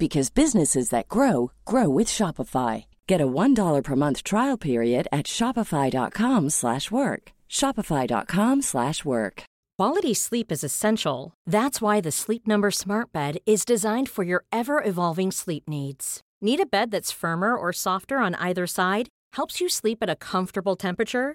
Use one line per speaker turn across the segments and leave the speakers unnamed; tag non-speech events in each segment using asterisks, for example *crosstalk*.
because businesses that grow grow with Shopify. Get a $1 per month trial period at Shopify.com slash work. Shopify.com slash work.
Quality sleep is essential. That's why the Sleep Number Smart Bed is designed for your ever-evolving sleep needs. Need a bed that's firmer or softer on either side? Helps you sleep at a comfortable temperature?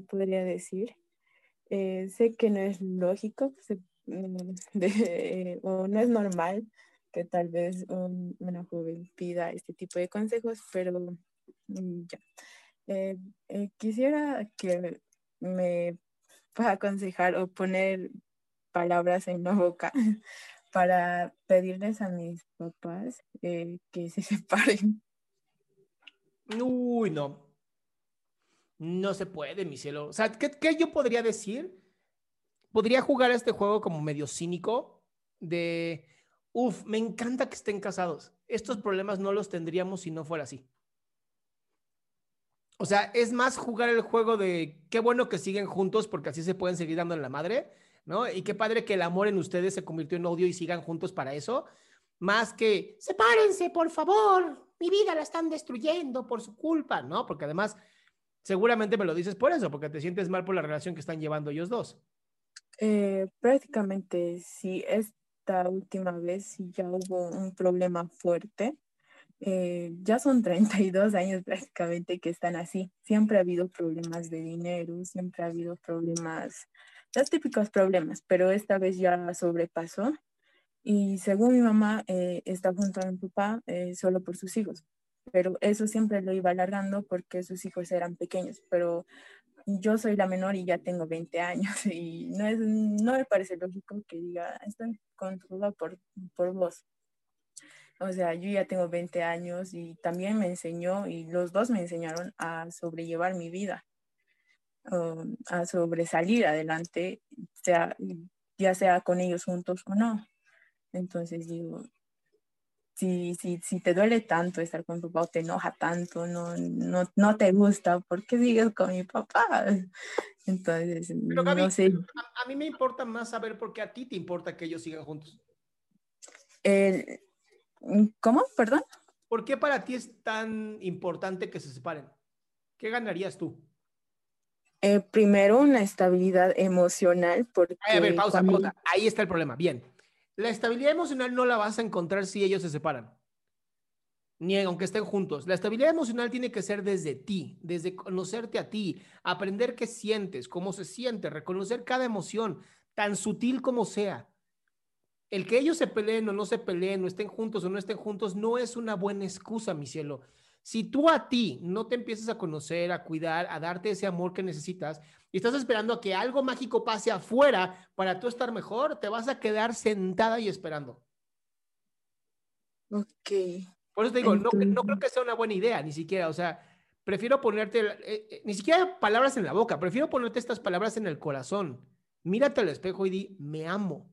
podría decir. Eh, sé que no es lógico *laughs* o no es normal que tal vez un, una joven pida este tipo de consejos, pero mm, ya. Eh, eh, quisiera que me pueda aconsejar o poner palabras en la boca *laughs* para pedirles a mis papás que se *laughs* separen.
Uy, no. No se puede, mi cielo. O sea, ¿qué, qué yo podría decir? Podría jugar este juego como medio cínico de, uf, me encanta que estén casados. Estos problemas no los tendríamos si no fuera así. O sea, es más jugar el juego de qué bueno que siguen juntos porque así se pueden seguir dando en la madre, ¿no? Y qué padre que el amor en ustedes se convirtió en odio y sigan juntos para eso, más que sepárense, por favor, mi vida la están destruyendo por su culpa, ¿no? Porque además, seguramente me lo dices por eso, porque te sientes mal por la relación que están llevando ellos dos.
Eh, prácticamente sí, esta última vez ya hubo un problema fuerte. Eh, ya son 32 años prácticamente que están así. Siempre ha habido problemas de dinero, siempre ha habido problemas, los típicos problemas, pero esta vez ya sobrepasó. Y según mi mamá, eh, está junto a mi papá solo por sus hijos. Pero eso siempre lo iba alargando porque sus hijos eran pequeños. Pero yo soy la menor y ya tengo 20 años *laughs* y no, es, no me parece lógico que diga, estoy controlada por, por vos. O sea, yo ya tengo 20 años y también me enseñó y los dos me enseñaron a sobrellevar mi vida, a sobresalir adelante, sea, ya sea con ellos juntos o no. Entonces digo, si, si, si te duele tanto estar con tu papá o te enoja tanto, no, no, no te gusta, ¿por qué sigues con mi papá? *laughs* Entonces,
Pero, Gaby,
no sé.
a, a, mí me importa más saber por qué a ti te importa que ellos sigan juntos.
El, ¿Cómo? Perdón.
¿Por qué para ti es tan importante que se separen? ¿Qué ganarías tú?
Eh, primero, una estabilidad emocional. Porque
a ver, pausa, cuando... pausa. Ahí está el problema. Bien. La estabilidad emocional no la vas a encontrar si ellos se separan. Ni aunque estén juntos. La estabilidad emocional tiene que ser desde ti, desde conocerte a ti, aprender qué sientes, cómo se siente, reconocer cada emoción, tan sutil como sea. El que ellos se peleen o no se peleen, o estén juntos o no estén juntos, no es una buena excusa, mi cielo. Si tú a ti no te empiezas a conocer, a cuidar, a darte ese amor que necesitas, y estás esperando a que algo mágico pase afuera para tú estar mejor, te vas a quedar sentada y esperando.
Ok.
Por eso te digo, no, no creo que sea una buena idea, ni siquiera. O sea, prefiero ponerte, eh, eh, ni siquiera palabras en la boca, prefiero ponerte estas palabras en el corazón. Mírate al espejo y di, me amo.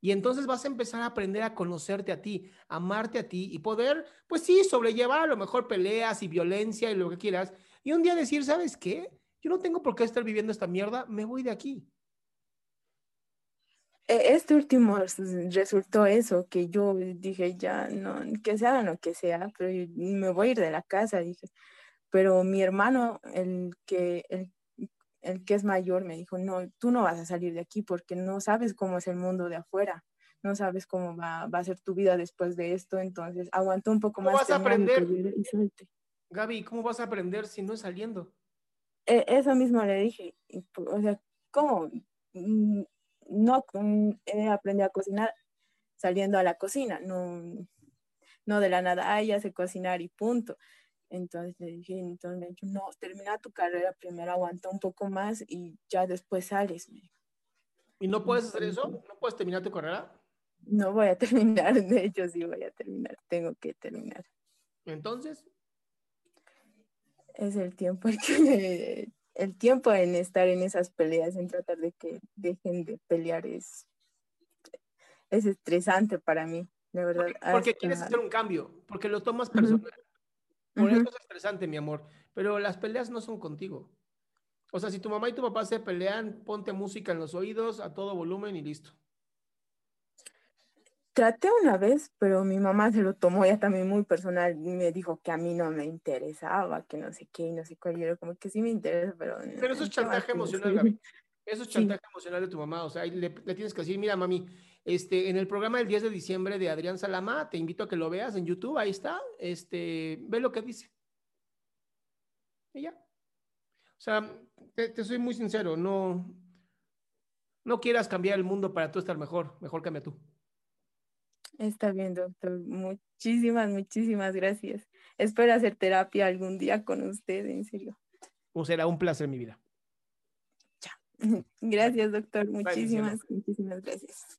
Y entonces vas a empezar a aprender a conocerte a ti, amarte a ti y poder, pues sí, sobrellevar a lo mejor peleas y violencia y lo que quieras. Y un día decir, ¿sabes qué? Yo no tengo por qué estar viviendo esta mierda, me voy de aquí.
E, este último resultó eso, que yo dije, ya, no, que sea lo que sea, pero me voy a ir de la casa, dije. Pero mi hermano, el que, el, el que es mayor, me dijo, no, tú no vas a salir de aquí porque no sabes cómo es el mundo de afuera, no sabes cómo va, va a ser tu vida después de esto, entonces aguantó un poco
¿Cómo
más.
vas a aprender? Gaby, ¿cómo vas a aprender si no es saliendo?
E, eso mismo le dije, o sea, ¿cómo? Mm, no he aprendido a cocinar saliendo a la cocina, no, no de la nada, ah, ya sé cocinar y punto. Entonces le dije, entonces me dijo, no, termina tu carrera primero, aguanta un poco más y ya después sales.
¿Y no puedes hacer eso? ¿No puedes terminar tu carrera?
No voy a *laughs* terminar, de hecho sí voy a terminar, tengo que terminar.
Entonces.
Es el tiempo el que el tiempo en estar en esas peleas, en tratar de que dejen de pelear es, es estresante para mí, de verdad.
Porque, quieres hacer un cambio, porque lo tomas personal. Por eso es estresante, mi amor. Pero las peleas no son contigo. O sea, si tu mamá y tu papá se pelean, ponte música en los oídos a todo volumen y listo.
Traté una vez, pero mi mamá se lo tomó ya también muy personal y me dijo que a mí no me interesaba, que no sé qué y no sé cuál. Yo como que sí me interesa, pero...
Pero eso es chantaje emocional, Gaby. *laughs* Eso es chantaje emocional de tu mamá. O sea, le, le, tienes que decir, mira, mami, este, en el programa del 10 de diciembre de Adrián Salama, te invito a que lo veas en YouTube, ahí está. Este, ve lo que dice. Y ya. O sea, te, te soy muy sincero, no, no quieras cambiar el mundo para tú estar mejor, mejor cambia tú.
Está bien, doctor. Muchísimas, muchísimas gracias. Espero hacer terapia algún día con usted, en serio.
Pues será un placer, mi vida.
Ya. *laughs* Gracias, doctor. Muchísimas, muchísimas gracias.